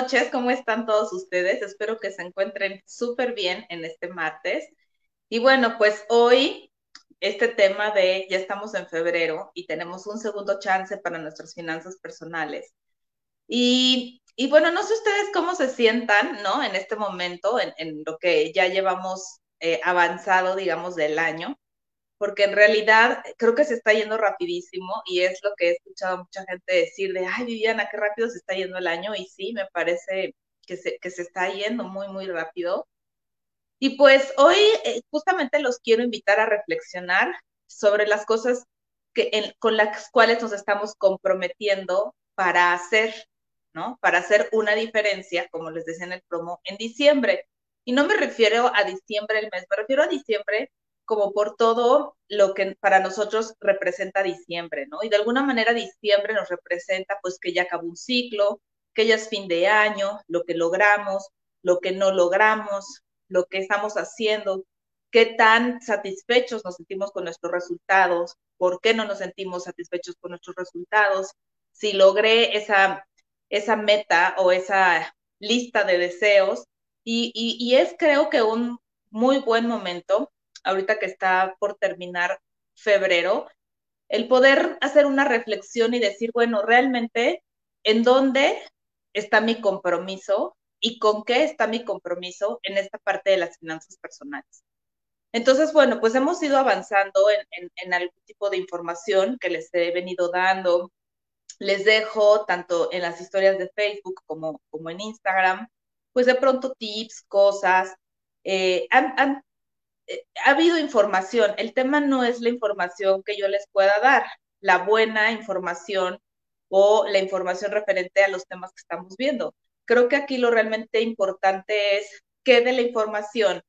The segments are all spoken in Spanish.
noches, ¿cómo están todos ustedes? Espero que se encuentren súper bien en este martes. Y bueno, pues hoy este tema de ya estamos en febrero y tenemos un segundo chance para nuestras finanzas personales. Y, bueno, no sé ustedes cómo se sientan, ¿no? En este momento, en, lo que ya llevamos eh, avanzado, digamos, del año porque en realidad creo que se está yendo rapidísimo y es lo que he escuchado mucha gente decir de, ay Viviana, qué rápido se está yendo el año y sí, me parece que se, que se está yendo muy, muy rápido. Y pues hoy eh, justamente los quiero invitar a reflexionar sobre las cosas que, con las cuales nos estamos comprometiendo para hacer, ¿no? Para hacer una diferencia, como les decía en el promo, en diciembre. Y no me refiero a diciembre el mes, me refiero a diciembre como por todo lo que para nosotros representa diciembre, ¿no? Y de alguna manera diciembre nos representa pues que ya acabó un ciclo, que ya es fin de año, lo que logramos, lo que no logramos, lo que estamos haciendo, qué tan satisfechos nos sentimos con nuestros resultados, por qué no nos sentimos satisfechos con nuestros resultados, si logré esa, esa meta o esa lista de deseos. Y, y es creo que un muy buen momento ahorita que está por terminar febrero, el poder hacer una reflexión y decir, bueno, realmente, ¿en dónde está mi compromiso y con qué está mi compromiso en esta parte de las finanzas personales? Entonces, bueno, pues hemos ido avanzando en, algún tipo de información que les he venido dando. Les dejo tanto en las historias de Facebook como, como en Instagram, pues de pronto tips, cosas. Eh, han, ha habido información, el tema no es la información que yo les pueda dar, la buena información o la información referente a los temas que estamos viendo. Creo que aquí lo realmente importante es qué de la información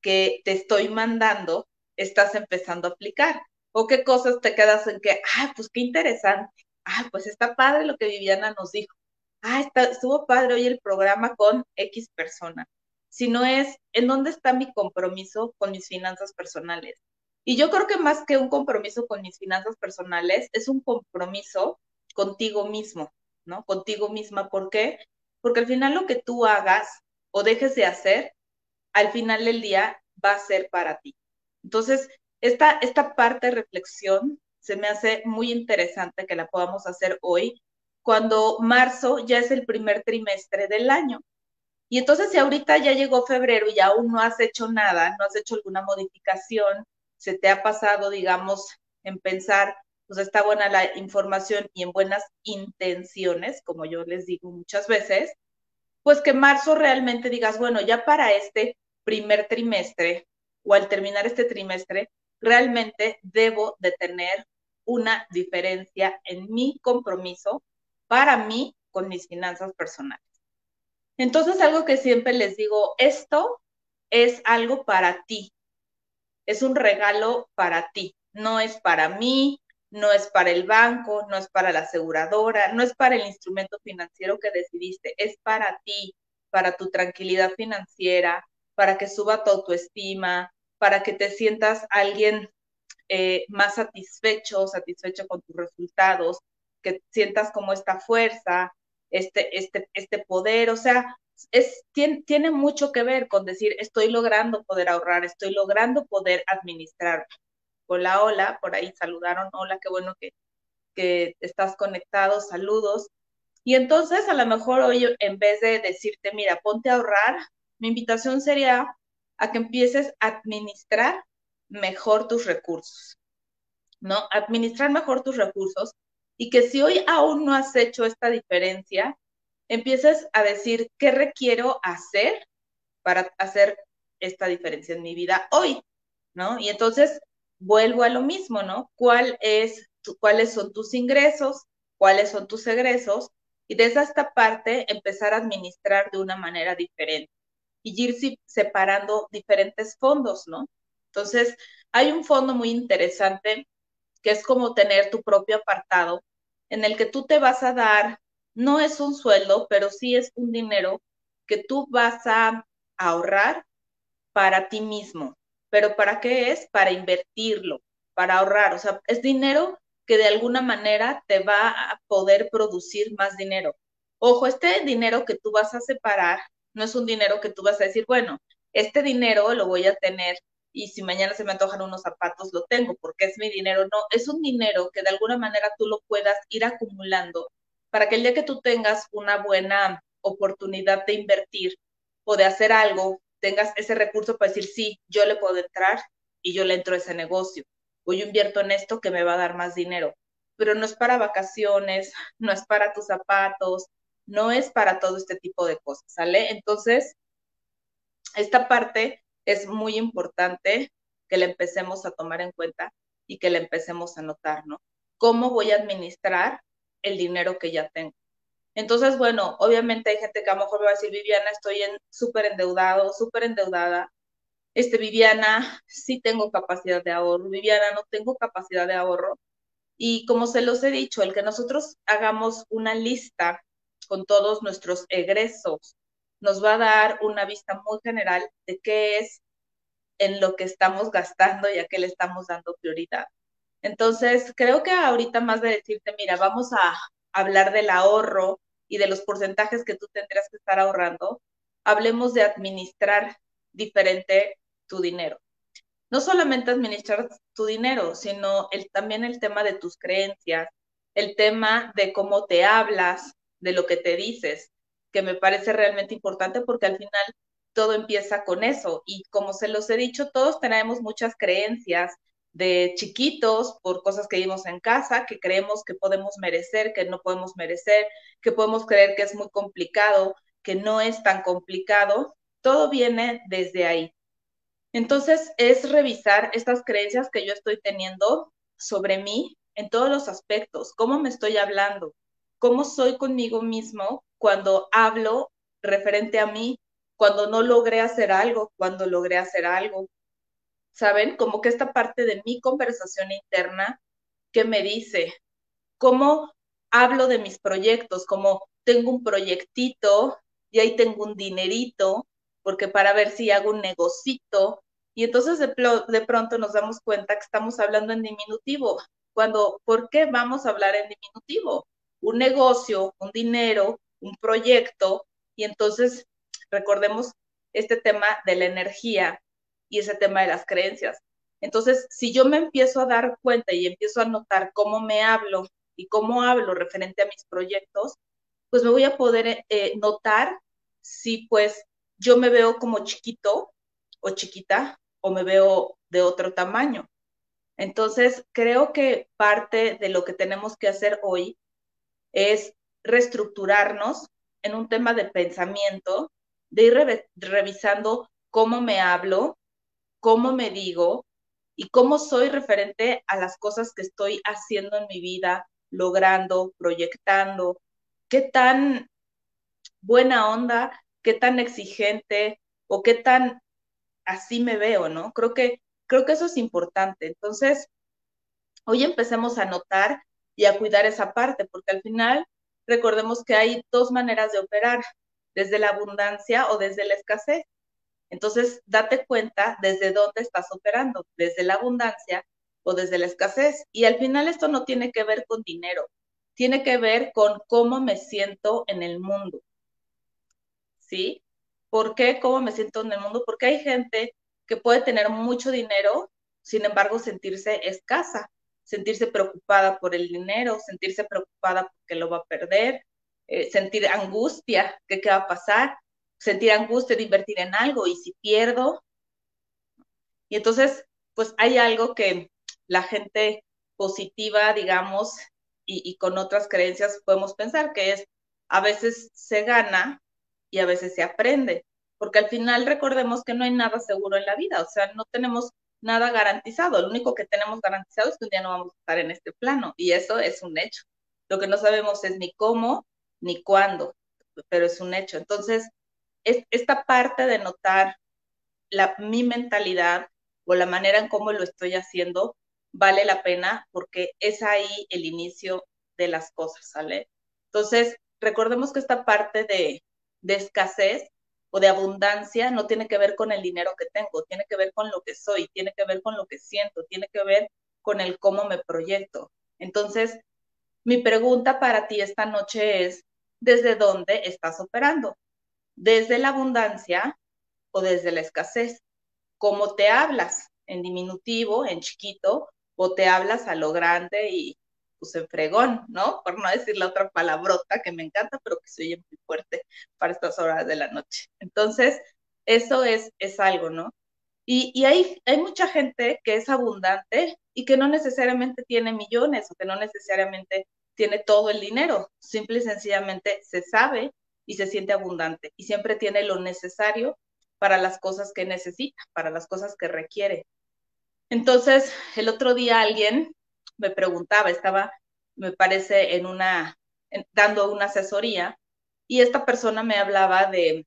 que te estoy mandando estás empezando a aplicar o qué cosas te quedas en que, ah, pues qué interesante, ah, pues está padre lo que Viviana nos dijo, ah, está, estuvo padre hoy el programa con X persona sino es en dónde está mi compromiso con mis finanzas personales. Y yo creo que más que un compromiso con mis finanzas personales, es un compromiso contigo mismo, ¿no? Contigo misma. ¿Por qué? Porque al final lo que tú hagas o dejes de hacer, al final del día va a ser para ti. Entonces, esta, esta parte de reflexión se me hace muy interesante que la podamos hacer hoy, cuando marzo ya es el primer trimestre del año. Y entonces si ahorita ya llegó febrero y aún no has hecho nada, no has hecho alguna modificación, se te ha pasado, digamos, en pensar, pues está buena la información y en buenas intenciones, como yo les digo muchas veces, pues que marzo realmente digas, bueno, ya para este primer trimestre o al terminar este trimestre, realmente debo de tener una diferencia en mi compromiso para mí con mis finanzas personales. Entonces, algo que siempre les digo, esto es algo para ti, es un regalo para ti, no es para mí, no es para el banco, no es para la aseguradora, no es para el instrumento financiero que decidiste, es para ti, para tu tranquilidad financiera, para que suba tu autoestima, para que te sientas alguien eh, más satisfecho, satisfecho con tus resultados, que sientas como esta fuerza, este, este, este poder, o sea, es, tiene, tiene, mucho que ver con decir, estoy logrando poder ahorrar, estoy logrando poder administrar. Hola, hola, por ahí saludaron, hola, qué bueno que, que estás conectado, saludos. Y entonces a lo mejor hoy en vez de decirte, mira, ponte a ahorrar, mi invitación sería a que empieces a administrar mejor tus recursos, ¿no? Administrar mejor tus recursos y que si hoy aún no has hecho esta diferencia, empieces a decir qué requiero hacer para hacer esta diferencia en mi vida hoy, ¿no? Y entonces vuelvo a lo mismo, ¿no? ¿Cuál es ¿Cuáles son tus ingresos? ¿Cuáles son tus egresos? Y desde esta parte empezar a administrar de una manera diferente y ir separando diferentes fondos, ¿no? Entonces, hay un fondo muy interesante que es como tener tu propio apartado en el que tú te vas a dar, no es un sueldo, pero sí es un dinero que tú vas a ahorrar para ti mismo. ¿Pero para qué es? Para invertirlo, para ahorrar. O sea, es dinero que de alguna manera te va a poder producir más dinero. Ojo, este dinero que tú vas a separar no es un dinero que tú vas a decir, bueno, este dinero lo voy a tener y si mañana se me antojan unos zapatos, lo tengo porque es mi dinero. No, es un dinero que de alguna manera tú lo puedas ir acumulando para que el día que tú tengas una buena oportunidad de invertir o de hacer algo, tengas ese recurso para decir, sí, yo le puedo entrar y yo le entro a ese negocio o yo invierto en esto que me va a dar más dinero. Pero no es para vacaciones, no es para tus zapatos, no es para todo este tipo de cosas, ¿sale? Entonces, esta parte es muy importante que la empecemos a tomar en cuenta y que la empecemos a notar, ¿no? ¿Cómo voy a administrar el dinero que ya tengo? Entonces, bueno, obviamente hay gente que a lo mejor me va a decir, Viviana, estoy súper endeudado, súper endeudada. Este, Viviana, sí tengo capacidad de ahorro. Viviana, no tengo capacidad de ahorro. Y como se los he dicho, el que nosotros hagamos una lista con todos nuestros egresos nos va a dar una vista muy general de qué es en lo que estamos gastando y a qué le estamos dando prioridad. Entonces, creo que ahorita más de decirte, mira, vamos a hablar del ahorro y de los porcentajes que tú tendrías que estar ahorrando, hablemos de administrar diferente tu dinero. No solamente administrar tu dinero, sino el, también el tema de tus creencias, el tema de cómo te hablas, de lo que te dices, que me parece realmente importante porque al final todo empieza con eso. Y como se los he dicho, todos tenemos muchas creencias de chiquitos por cosas que vimos en casa, que creemos que podemos merecer, que no podemos merecer, que podemos creer que es muy complicado, que no es tan complicado. Todo viene desde ahí. Entonces es revisar estas creencias que yo estoy teniendo sobre mí en todos los aspectos, cómo me estoy hablando, cómo soy conmigo mismo cuando hablo referente a mí, cuando no logré hacer algo, cuando logré hacer algo. ¿Saben? Como que esta parte de mi conversación interna que me dice, cómo hablo de mis proyectos, como tengo un proyectito y ahí tengo un dinerito, porque para ver si hago un negocito. Y entonces de, de pronto nos damos cuenta que estamos hablando en diminutivo, cuando, ¿por qué vamos a hablar en diminutivo? Un negocio, un dinero, un proyecto, y entonces recordemos este tema de la energía y ese tema de las creencias. Entonces, si yo me empiezo a dar cuenta y empiezo a notar cómo me hablo y cómo hablo referente a mis proyectos, pues me voy a poder eh, notar si pues yo me veo como chiquito o chiquita o me veo de otro tamaño. Entonces, creo que parte de lo que tenemos que hacer hoy es reestructurarnos en un tema de pensamiento, de ir revisando cómo me hablo, cómo me digo y cómo soy referente a las cosas que estoy haciendo en mi vida, logrando, proyectando, qué tan buena onda, qué tan exigente o qué tan así me veo, ¿no? Creo que creo que eso es importante. Entonces, hoy empecemos a notar y a cuidar esa parte, porque al final recordemos que hay dos maneras de operar, desde la abundancia o desde la escasez. Entonces, date cuenta desde dónde estás operando, desde la abundancia o desde la escasez. Y al final esto no tiene que ver con dinero, tiene que ver con cómo me siento en el mundo. ¿Sí? ¿Por qué? ¿Cómo me siento en el mundo? Porque hay gente que puede tener mucho dinero, sin embargo, sentirse escasa sentirse preocupada por el dinero, sentirse preocupada porque lo va a perder, eh, sentir angustia, que qué va a pasar, sentir angustia de invertir en algo y si pierdo. Y entonces, pues hay algo que la gente positiva, digamos, y, y con otras creencias podemos pensar que es a veces se gana y a veces se aprende, porque al final recordemos que no hay nada seguro en la vida, o sea, no tenemos nada garantizado. Lo único que tenemos garantizado es que un día no vamos a estar en este plano y eso es un hecho. Lo que no sabemos es ni cómo ni cuándo, pero es un hecho. Entonces, es, esta parte de notar la, mi mentalidad o la manera en cómo lo estoy haciendo vale la pena porque es ahí el inicio de las cosas, ¿sale? Entonces, recordemos que esta parte de escasez o de abundancia no tiene que ver con el dinero que tengo, tiene que ver con lo que soy, tiene que ver con lo que siento, tiene que ver con el cómo me proyecto. Entonces, mi pregunta para ti esta noche es, desde dónde estás operando, desde la abundancia o desde la escasez. ¿Cómo te hablas? ¿En diminutivo, en chiquito, o te hablas a lo grande y en fregón, ¿no? Por no decir la otra palabrota que me encanta, pero que se oye muy fuerte para estas horas de la noche. Entonces, eso es, es algo, ¿no? Y, y hay, hay mucha gente que es abundante y que no necesariamente tiene millones o que no necesariamente tiene todo el dinero, simple y sencillamente se sabe y se siente abundante y siempre tiene lo necesario para las cosas que necesita, para las cosas que requiere. Entonces, el otro día alguien me preguntaba, estaba, me parece, en una, dando una asesoría, y esta persona me hablaba de,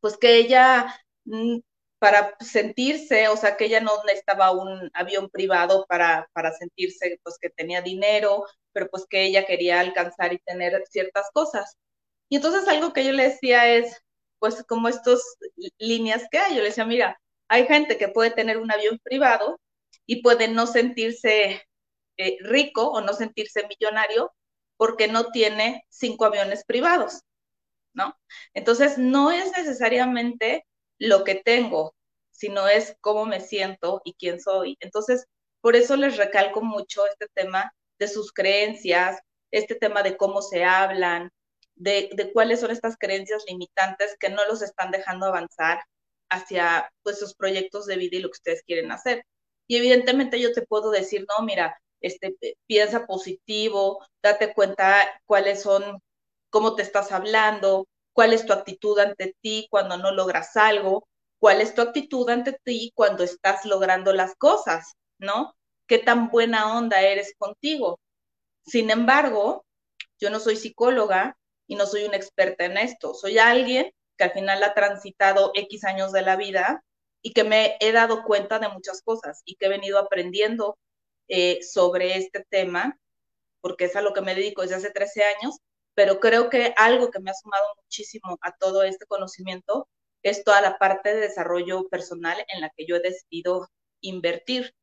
pues que ella, mm, para sentirse, o sea, que ella no necesitaba un avión privado para, para sentirse, pues que tenía dinero, pero pues que ella quería alcanzar y tener ciertas cosas. Y entonces algo que yo le decía es, pues como estas líneas que hay, yo le decía, mira, hay gente que puede tener un avión privado y puede no sentirse eh, rico o no sentirse millonario porque no tiene cinco aviones privados, ¿no? Entonces, no es necesariamente lo que tengo, sino es cómo me siento y quién soy. Entonces, por eso les recalco mucho este tema de sus creencias, este tema de cómo se hablan, de, de, cuáles son estas creencias limitantes que no los están dejando avanzar hacia pues, sus proyectos de vida y lo que ustedes quieren hacer. Y evidentemente yo te puedo decir, no, mira, este, piensa positivo, date cuenta cuáles son, cómo te estás hablando, cuál es tu actitud ante ti cuando no logras algo, cuál es tu actitud ante ti cuando estás logrando las cosas, ¿no? ¿Qué tan buena onda eres contigo? Sin embargo, yo no soy psicóloga y no soy una experta en esto, soy alguien que al final ha transitado X años de la vida y que me he dado cuenta de muchas cosas y que he venido aprendiendo eh, sobre este tema, porque es a lo que me dedico desde hace 13 años, pero creo que algo que me ha sumado muchísimo a todo este conocimiento es toda la parte de desarrollo personal en la que yo he decidido invertir.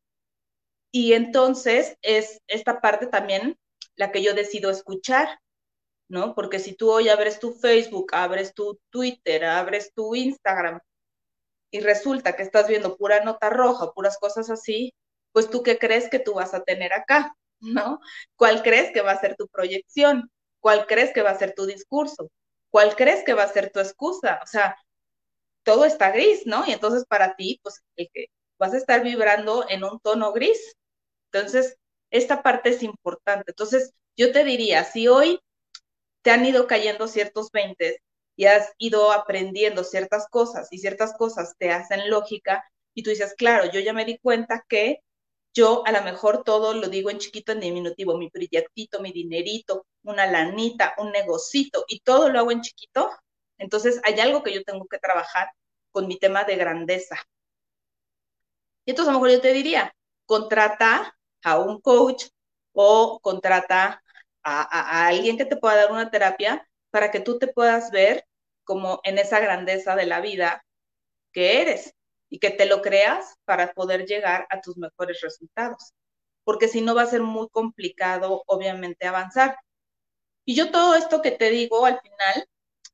Y entonces es esta parte también la que yo decido escuchar, ¿no? Porque si tú hoy abres tu Facebook, abres tu Twitter, abres tu Instagram y resulta que estás viendo pura nota roja, puras cosas así, pues tú qué crees que tú vas a tener acá, ¿no? ¿Cuál crees que va a ser tu proyección? ¿Cuál crees que va a ser tu discurso? ¿Cuál crees que va a ser tu excusa? O sea, todo está gris, ¿no? Y entonces para ti, pues el que vas a estar vibrando en un tono gris. Entonces, esta parte es importante. Entonces, yo te diría, si hoy te han ido cayendo ciertos 20 y has ido aprendiendo ciertas cosas y ciertas cosas te hacen lógica y tú dices, claro, yo ya me di cuenta que yo a lo mejor todo lo digo en chiquito, en diminutivo, mi proyectito, mi dinerito, una lanita, un negocito, y todo lo hago en chiquito. Entonces hay algo que yo tengo que trabajar con mi tema de grandeza. Y entonces a lo mejor yo te diría, contrata a un coach o contrata a, a, alguien que te pueda dar una terapia para que tú te puedas ver como en esa grandeza de la vida que eres y que te lo creas para poder llegar a tus mejores resultados, porque si no va a ser muy complicado, obviamente, avanzar. Y yo todo esto que te digo al final,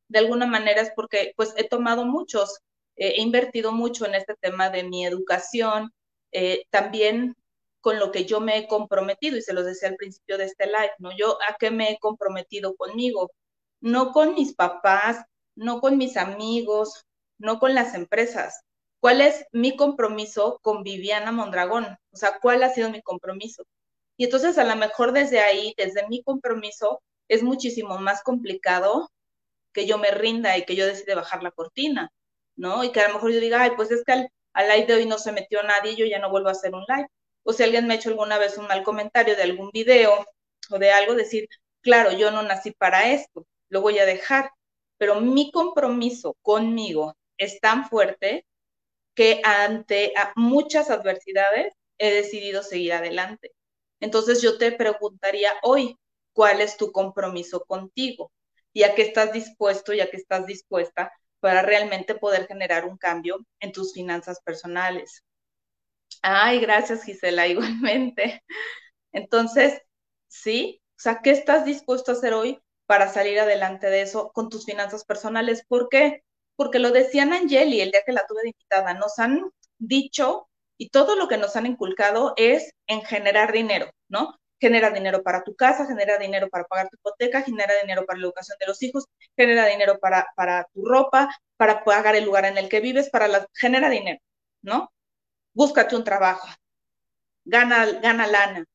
de alguna manera es porque pues he tomado muchos, eh, he invertido mucho en este tema de mi educación, eh, también con lo que yo me he comprometido, y se los decía al principio de este live, ¿no? Yo a qué me he comprometido conmigo, no con mis papás, no con mis amigos, no con las empresas, ¿Cuál es mi compromiso con Viviana Mondragón? O sea, ¿cuál ha sido mi compromiso? Y entonces a lo mejor desde ahí, desde mi compromiso, es muchísimo más complicado que yo me rinda y que yo decida bajar la cortina, ¿no? Y que a lo mejor yo diga, ay, pues es que al, live de hoy no se metió nadie, yo ya no vuelvo a hacer un live. O si alguien me ha hecho alguna vez un mal comentario de algún video o de algo, decir, claro, yo no nací para esto, lo voy a dejar. Pero mi compromiso conmigo es tan fuerte que ante muchas adversidades he decidido seguir adelante. Entonces yo te preguntaría hoy, ¿cuál es tu compromiso contigo? ¿Y a qué estás dispuesto y a qué estás dispuesta para realmente poder generar un cambio en tus finanzas personales? Ay, gracias Gisela, igualmente. Entonces, sí, o sea, ¿qué estás dispuesto a hacer hoy para salir adelante de eso con tus finanzas personales. ¿Por qué? Porque lo decían Angeli el día que la tuve de invitada, nos han dicho y todo lo que nos han inculcado es en generar dinero, ¿no? Genera dinero para tu casa, genera dinero para pagar tu hipoteca, genera dinero para la educación de los hijos, genera dinero para, para tu ropa, para pagar el lugar en el que vives, para la, genera dinero, ¿no? Búscate un trabajo, gana, gana lana,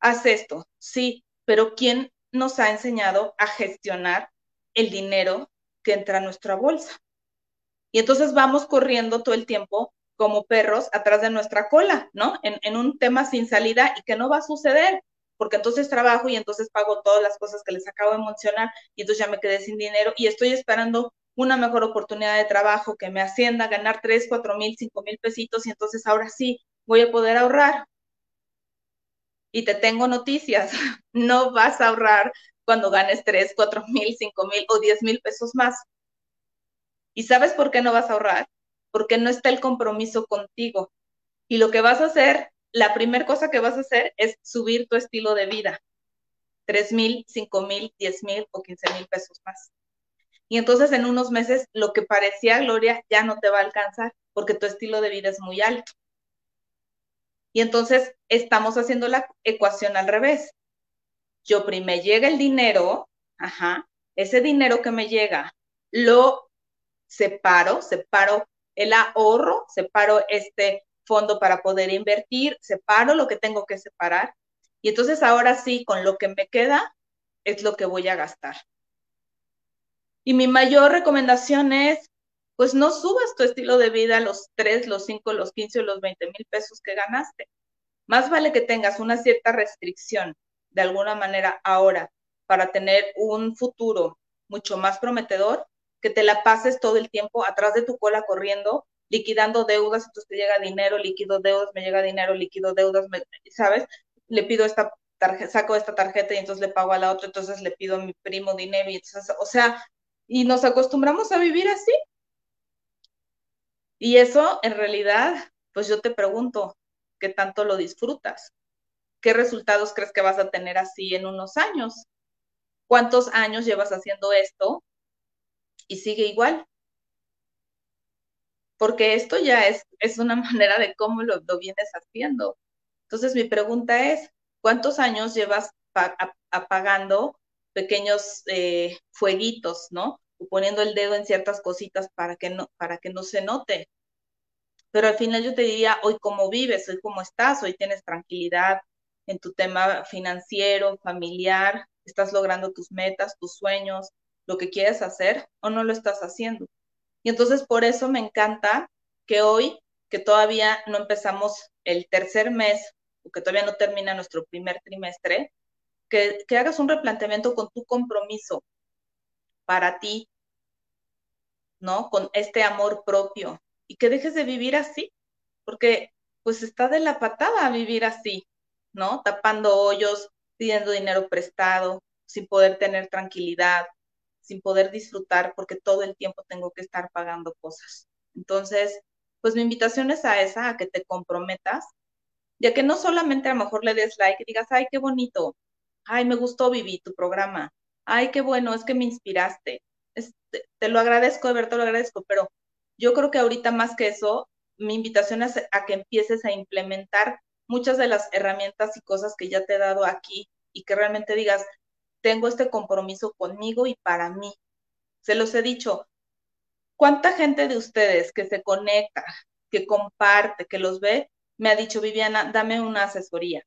haz esto, sí, pero ¿quién nos ha enseñado a gestionar el dinero que entra a nuestra bolsa? Y entonces vamos corriendo todo el tiempo como perros atrás de nuestra cola, ¿no? En, un tema sin salida y que no va a suceder, porque entonces trabajo y entonces pago todas las cosas que les acabo de mencionar y entonces ya me quedé sin dinero y estoy esperando una mejor oportunidad de trabajo que me ascienda, ganar 3, 4 mil, 5 mil pesitos y entonces ahora sí voy a poder ahorrar. Y te tengo noticias, no vas a ahorrar cuando ganes 3, 4 mil, 5 mil o 10 mil pesos más. ¿Y sabes por qué no vas a ahorrar? Porque no está el compromiso contigo. Y lo que vas a hacer, la primera cosa que vas a hacer es subir tu estilo de vida. 3 mil, 5 mil, 10 mil o 15 mil pesos más. Y entonces en unos meses lo que parecía gloria ya no te va a alcanzar porque tu estilo de vida es muy alto. Y entonces estamos haciendo la ecuación al revés. Yo primero llega el dinero, ajá, ese dinero que me llega, lo separo, separo el ahorro, separo este fondo para poder invertir, separo lo que tengo que separar. Y entonces ahora sí, con lo que me queda, es lo que voy a gastar. Y mi mayor recomendación es, pues no subas tu estilo de vida a los 3, los 5, los 15 o los 20 mil pesos que ganaste. Más vale que tengas una cierta restricción de alguna manera ahora para tener un futuro mucho más prometedor, que te la pases todo el tiempo atrás de tu cola corriendo, liquidando deudas, entonces te llega dinero, liquido deudas, me llega dinero, liquido deudas, ¿sabes? Le pido esta tarjeta, saco esta tarjeta y entonces le pago a la otra, entonces le pido a mi primo dinero y entonces, o sea, y nos acostumbramos a vivir así. Y eso, en realidad, pues yo te pregunto, ¿qué tanto lo disfrutas? ¿Qué resultados crees que vas a tener así en unos años? ¿Cuántos años llevas haciendo esto y sigue igual? Porque esto ya es, es una manera de cómo lo, lo vienes haciendo. Entonces mi pregunta es, ¿cuántos años llevas apagando pequeños eh, fueguitos, ¿no? O poniendo el dedo en ciertas cositas para que no, para que no se note. Pero al final yo te diría, hoy cómo vives, hoy cómo estás, hoy tienes tranquilidad en tu tema financiero, familiar, estás logrando tus metas, tus sueños, lo que quieres hacer o no lo estás haciendo. Y entonces por eso me encanta que hoy, que todavía no empezamos el tercer mes, o que todavía no termina nuestro primer trimestre, que, hagas un replanteamiento con tu compromiso para ti, ¿no? Con este amor propio y que dejes de vivir así, porque pues está de la patada vivir así, ¿no? Tapando hoyos, pidiendo dinero prestado, sin poder tener tranquilidad, sin poder disfrutar, porque todo el tiempo tengo que estar pagando cosas. Entonces, pues mi invitación es a esa, a que te comprometas, ya que no solamente a lo mejor le des like y digas, ay, qué bonito, ay, me gustó, Vivi, tu programa, ay, qué bueno, es que me inspiraste, te, lo agradezco, de verdad te lo agradezco, pero yo creo que ahorita más que eso, mi invitación es a que empieces a implementar muchas de las herramientas y cosas que ya te he dado aquí y que realmente digas, tengo este compromiso conmigo y para mí. Se los he dicho, ¿cuánta gente de ustedes que se conecta, que comparte, que los ve, me ha dicho, Viviana, dame una asesoría?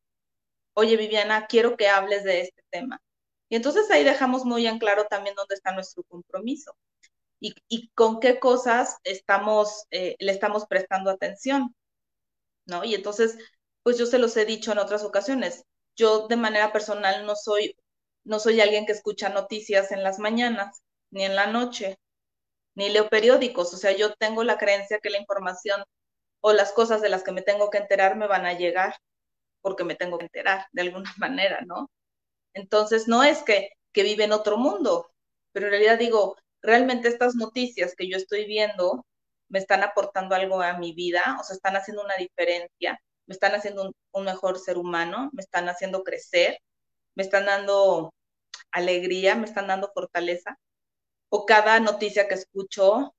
oye Viviana, quiero que hables de este tema. Y entonces ahí dejamos muy en claro también dónde está nuestro compromiso y, con qué cosas estamos, eh, le estamos prestando atención, ¿no? Y entonces, pues yo se los he dicho en otras ocasiones, yo de manera personal no soy, no soy alguien que escucha noticias en las mañanas, ni en la noche, ni leo periódicos, o sea, yo tengo la creencia que la información o las cosas de las que me tengo que enterar me van a llegar porque me tengo que enterar de alguna manera, ¿no? Entonces, no es que, que vive en otro mundo, pero en realidad digo, realmente estas noticias que yo estoy viendo me están aportando algo a mi vida, o sea, están haciendo una diferencia, me están haciendo un, un mejor ser humano, me están haciendo crecer, me están dando alegría, me están dando fortaleza, o cada noticia que escucho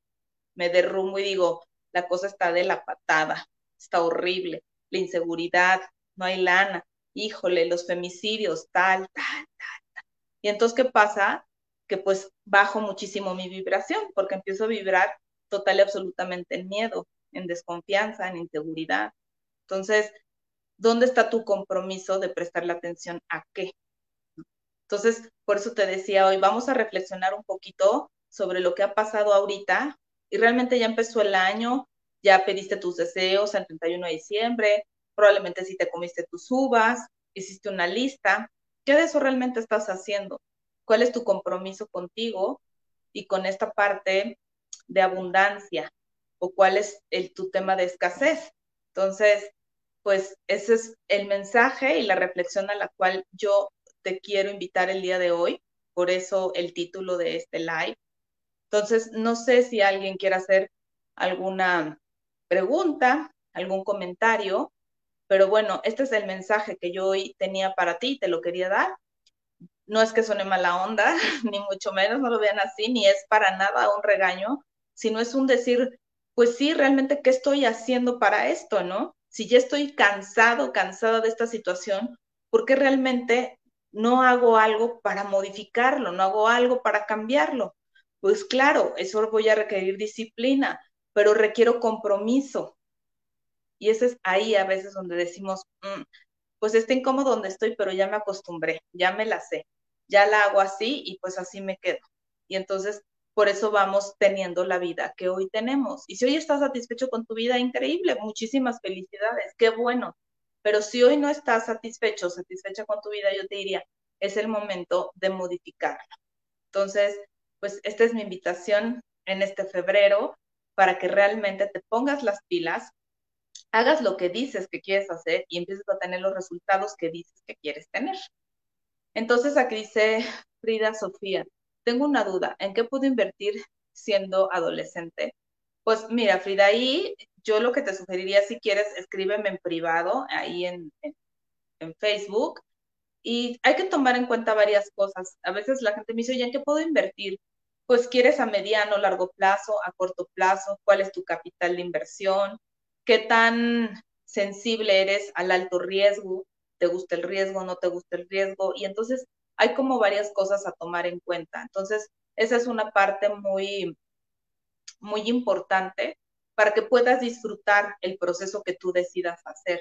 me derrumbo y digo, la cosa está de la patada, está horrible, la inseguridad, no hay lana, híjole, los femicidios, tal, tal, tal. Y entonces, ¿qué pasa? Que pues bajo muchísimo mi vibración, porque empiezo a vibrar total y absolutamente en miedo, en desconfianza, en inseguridad. Entonces, ¿dónde está tu compromiso de prestarle atención a qué? Entonces, por eso te decía hoy, vamos a reflexionar un poquito sobre lo que ha pasado ahorita y realmente ya empezó el año, ya pediste tus deseos el 31 de diciembre, probablemente si te comiste tus uvas, hiciste una lista. ¿Qué de eso realmente estás haciendo? ¿Cuál es tu compromiso contigo y con esta parte de abundancia? ¿O cuál es el, tu tema de escasez? Entonces, pues ese es el mensaje y la reflexión a la cual yo te quiero invitar el día de hoy. Por eso el título de este live. Entonces, no sé si alguien quiere hacer alguna pregunta, algún comentario, pero bueno, este es el mensaje que yo hoy tenía para ti, te lo quería dar. No es que suene mala onda, ni mucho menos, no lo vean así, ni es para nada un regaño, sino es un decir, pues sí, realmente, ¿qué estoy haciendo para esto, no? Si ya estoy cansado, cansada de esta situación, ¿por qué realmente no hago algo para modificarlo, no hago algo para cambiarlo? Pues claro, eso voy a requerir disciplina, pero requiero compromiso. Y ese es ahí a veces donde decimos, mm, pues está incómodo donde estoy, pero ya me acostumbré, ya me la sé, ya la hago así y pues así me quedo. Y entonces por eso vamos teniendo la vida que hoy tenemos. Y si hoy estás satisfecho con tu vida, increíble, muchísimas felicidades, qué bueno. Pero si hoy no estás satisfecho, satisfecha con tu vida, yo te diría, es el momento de modificarla. Entonces, pues esta es mi invitación en este febrero para que realmente te pongas las pilas, hagas lo que dices que quieres hacer y empieces a tener los resultados que dices que quieres tener. Entonces aquí dice Frida Sofía, tengo una duda, ¿en qué puedo invertir siendo adolescente? Pues mira, Frida, ahí yo lo que te sugeriría, si quieres, escríbeme en privado, ahí en, en, Facebook, y hay que tomar en cuenta varias cosas. A veces la gente me dice, oye, ¿en qué puedo invertir? pues quieres a mediano, largo plazo, a corto plazo, cuál es tu capital de inversión, qué tan sensible eres al alto riesgo, te gusta el riesgo, no te gusta el riesgo, y entonces hay como varias cosas a tomar en cuenta. Entonces, esa es una parte muy, muy importante para que puedas disfrutar el proceso que tú decidas hacer.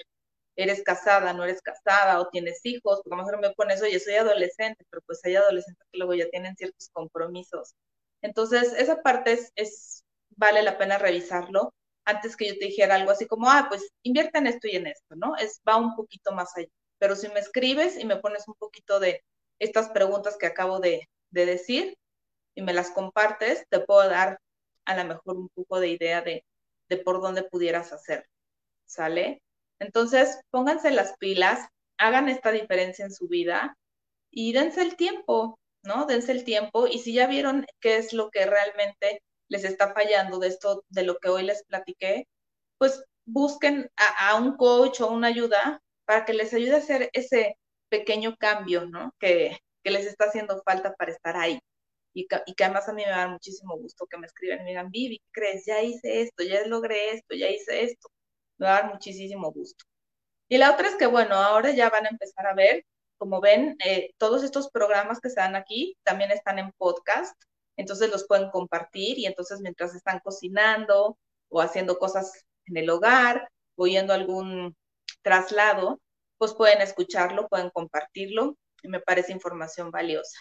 Eres casada, no eres casada, o tienes hijos, porque a lo mejor me pones, oye, soy adolescente, pero pues hay adolescentes que luego ya tienen ciertos compromisos entonces, esa parte es, vale la pena revisarlo antes que yo te dijera algo así como, ah, pues invierte en esto y en esto, ¿no? Es, va un poquito más allá. Pero si me escribes y me pones un poquito de estas preguntas que acabo de, decir y me las compartes, te puedo dar a lo mejor un poco de idea de, de por dónde pudieras hacer. ¿Sale? Entonces, pónganse las pilas, hagan esta diferencia en su vida y dense el tiempo. ¿no? Dense el tiempo y si ya vieron qué es lo que realmente les está fallando de esto, de lo que hoy les platiqué, pues busquen a, un coach o una ayuda para que les ayude a hacer ese pequeño cambio, ¿no? Que, que les está haciendo falta para estar ahí. Y que, y que, además a mí me da muchísimo gusto que me escriban y me digan, Vivi, ¿qué crees? Ya hice esto, ya logré esto, ya hice esto. Me va a dar muchísimo gusto. Y la otra es que, bueno, ahora ya van a empezar a ver como ven, eh, todos estos programas que se dan aquí también están en podcast, entonces los pueden compartir y entonces mientras están cocinando o haciendo cosas en el hogar o yendo a algún traslado, pues pueden escucharlo, pueden compartirlo y me parece información valiosa.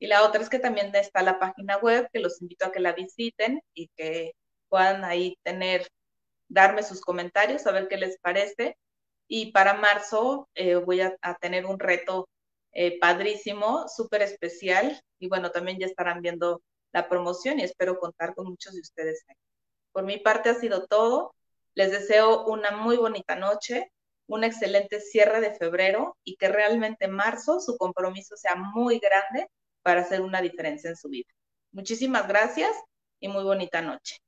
Y la otra es que también está la página web, que los invito a que la visiten y que puedan ahí tener, darme sus comentarios, a ver qué les parece y para marzo eh, voy a, tener un reto eh, padrísimo, súper especial. Y bueno, también ya estarán viendo la promoción y espero contar con muchos de ustedes. Por mi parte ha sido todo. Les deseo una muy bonita noche, un excelente cierre de febrero y que realmente marzo su compromiso sea muy grande para hacer una diferencia en su vida. Muchísimas gracias y muy bonita noche.